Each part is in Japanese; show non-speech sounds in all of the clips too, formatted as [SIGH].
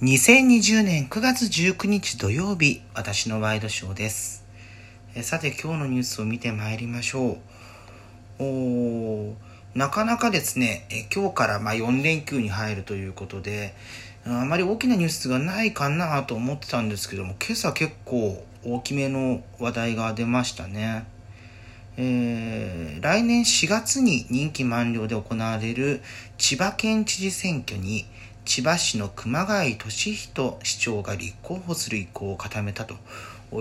2020年9月19日土曜日、私のワイドショーです。さて今日のニュースを見てまいりましょう。おなかなかですね、今日からまあ4連休に入るということで、あまり大きなニュースがないかなと思ってたんですけども、今朝結構大きめの話題が出ましたね。えー来年4月に任期満了で行われる千葉県知事選挙に千葉市の熊谷俊人市長が立候補する意向を固めたと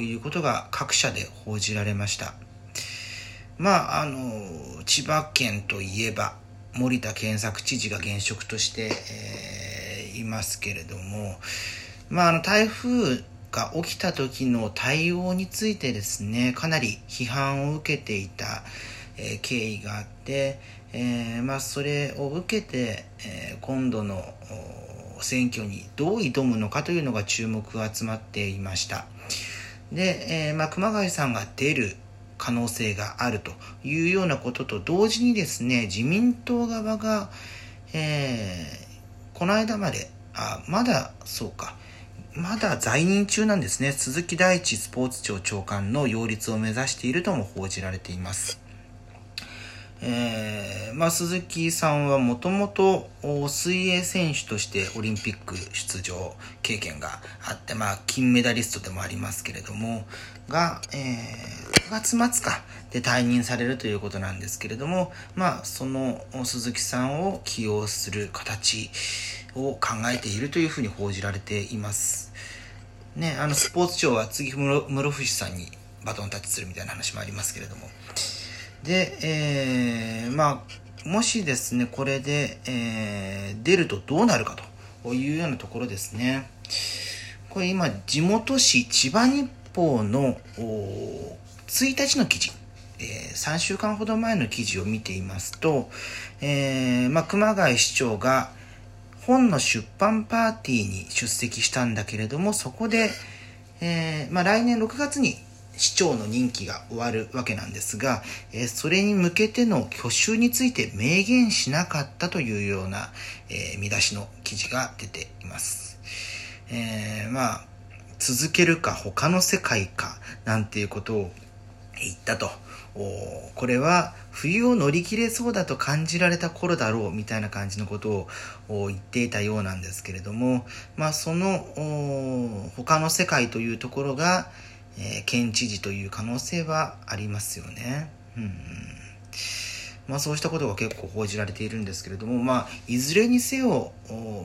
いうことが各社で報じられました。まあ、あの、千葉県といえば森田健作知事が現職として、えーいますけれども、まあ、あの台風が起きた時の対応についてですねかなり批判を受けていた、えー経緯があって、えーまあ、それを受けて、えー今度の選挙にどう挑むのかというのが注目が集まっていました。で、えーまあ、熊谷さんが出る可能性があるというようなことと同時にですね自民党側が、えーこの間まであまだそうかまだ在任中なんですね。鈴木大地スポーツ庁長官の擁立を目指しているとも報じられています。えーまあ、鈴木さんはもともと水泳選手としてオリンピック出場経験があって、まあ、金メダリストでもありますけれどもが、えー9月末かで退任されるということなんですけれども、まあ、その鈴木さんを起用する形を考えているというふうに報じられています。ね、あのスポーツ庁は次室伏さんにバトンタッチするみたいな話もありますけれどもで、えーまあもしですねこれで、えー出るとどうなるかというようなところですね。これ今地元紙千葉日報の1日の記事。えー3週間ほど前の記事を見ていますと、えーまあ、熊谷市長が本の出版パーティーに出席したんだけれどもそこで、えーまあ、来年6月に市長の任期が終わるわけなんですが、えそれに向けての去就について明言しなかったというような、え見出しの記事が出ています。えーまあ続けるか他の世界かなんていうことを言ったと。これは冬を乗り切れそうだと感じられた頃だろうみたいな感じのことを言っていたようなんですけれども、まあ、その他の世界というところが、えー県知事という可能性はありますよね。うんまあ、そうしたことが結構報じられているんですけれども、まあ、いずれにせよ、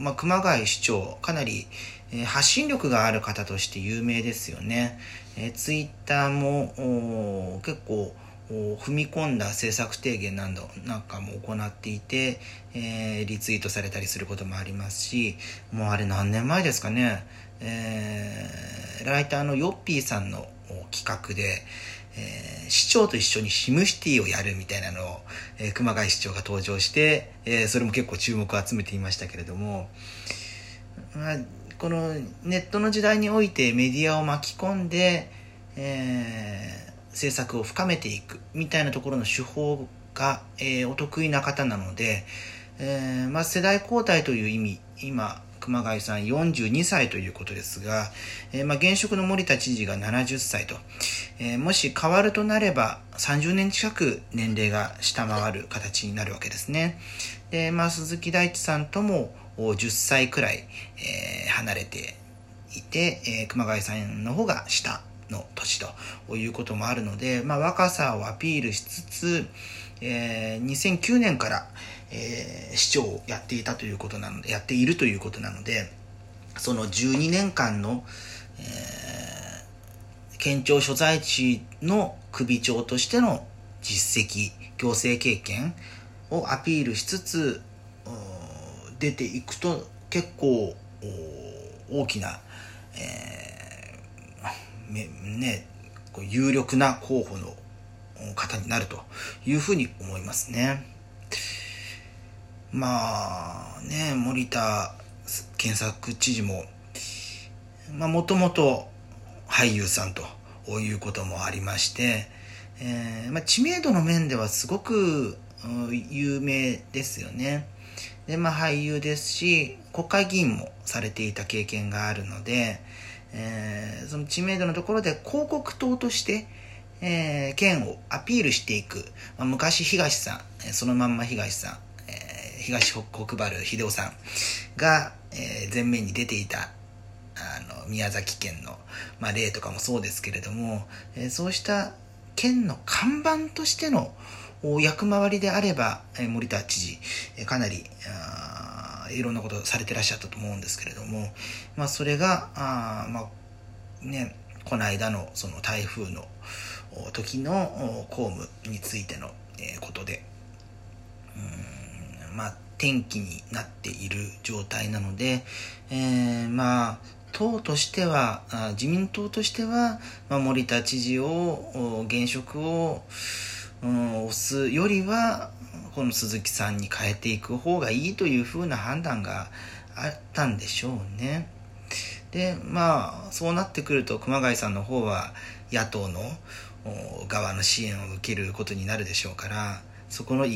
まあ、熊谷市長かなり、えー発信力がある方として有名ですよね。えーツイッターも結構踏み込んだ政策提言などなんかも行っていて、えーリツイートされたりすることもありますしもうあれ何年前ですかね、えライターのヨッピーさんの企画で、えー市長と一緒にシムシティをやるみたいなのを、えー熊谷市長が登場して、えーそれも結構注目を集めていましたけれども、まあ、このネットの時代においてメディアを巻き込んで、えー政策を深めていくみたいなところの手法が、えーお得意な方なので、えーまあ、世代交代という意味今熊谷さん42歳ということですが、えーまあ、現職の森田知事が70歳と、えーもし変わるとなれば30年近く年齢が下回る形になるわけですね。で、まあ、鈴木大地さんとも10歳くらい、えー離れていて、え熊谷さんの方が下の年ということもあるので、まあ、若さをアピールしつつ、えー2009年から、えー市長をやっていたということなのでやっているということなのでその12年間の、えー県庁所在地の首長としての実績行政経験をアピールしつつ出ていくと結構大きな、えーね、有力な候補の方になるというふうに思いますね。まあね森田健作知事ももともと俳優さんということもありまして、えーまあ、知名度の面ではすごく有名ですよね。でで、まあ俳優ですし、国会議員もされていた経験があるので、えー、その知名度のところで広告塔として、えー、県をアピールしていく、まあ、昔東さん、そのまんま東さん、えー、東国原秀夫さんが、えー、前面に出ていたあの宮崎県の、まあ、例とかもそうですけれども、えー、そうした県の看板としての役回りであれば、えー、森田知事、えー、かなりいろんなことをされてらっしゃったと思うんですけれども、まあ、それがあ、まあね、この間のその台風の時の公務についてのことでうんまあ転機になっている状態なので、えー、まあ党としては自民党としては、まあ、森田知事を現職を、うん、押すよりはこの鈴木さんに変えていく方がいいというふうな判断があったんでしょうね。でまあそうなってくると熊谷さんの方は野党の側の支援を受けることになるでしょうからそこの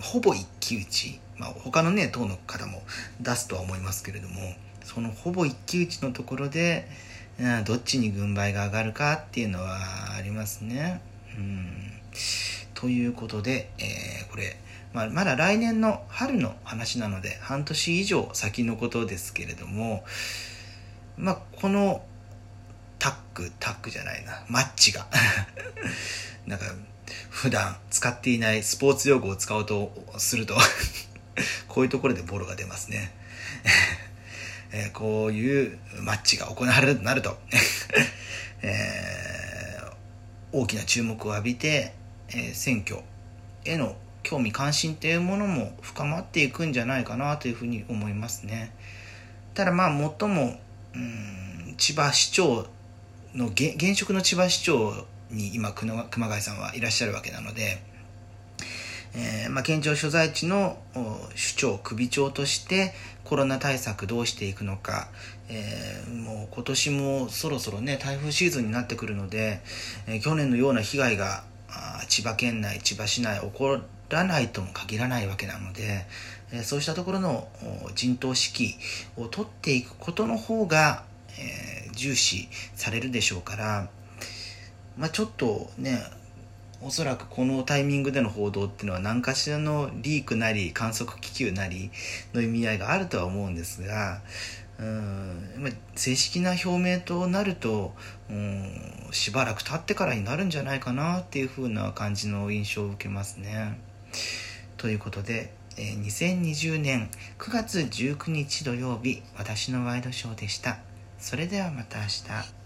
ほぼ一騎打ち、まあ、他のね党の方も出すとは思いますけれどもそのほぼ一騎打ちのところでどっちに軍配が上がるかっていうのはありますね。うんということで、えー、これ、まあ、まだ来年の春の話なので半年以上先のことですけれども、まあ、このタック、タックじゃないな、マッチが。[LAUGHS] なんか、普段使っていないスポーツ用語を使おうとすると [LAUGHS] こういうところでボロが出ますね。[LAUGHS] え、こういうマッチが行われるとなるとえー、大きな注目を浴びて、えー、選挙への興味関心っていうものも深まっていくんじゃないかなというふうに思いますね。ただまあ最もうん千葉市長の現職の千葉市長に今熊谷さんはいらっしゃるわけなので、えー、まあ、県庁所在地の首長首長としてコロナ対策どうしていくのか、えー、もう今年もそろそろね台風シーズンになってくるので、えー、去年のような被害が千葉県内千葉市内起こらないとも限らないわけなので、えそうしたところの陣頭指揮を取っていくことの方が、え重視されるでしょうから、まあ、ちょっとねおそらくこのタイミングでの報道っていうのは何かしらのリークなり観測気球なりの意味合いがあるとは思うんですがうん正式な表明となるとうんしばらく経ってからになるんじゃないかなっていう風な感じの印象を受けますね。ということで、えー、2020年9月19日土曜日私のワイドショーでした。それではまた明日。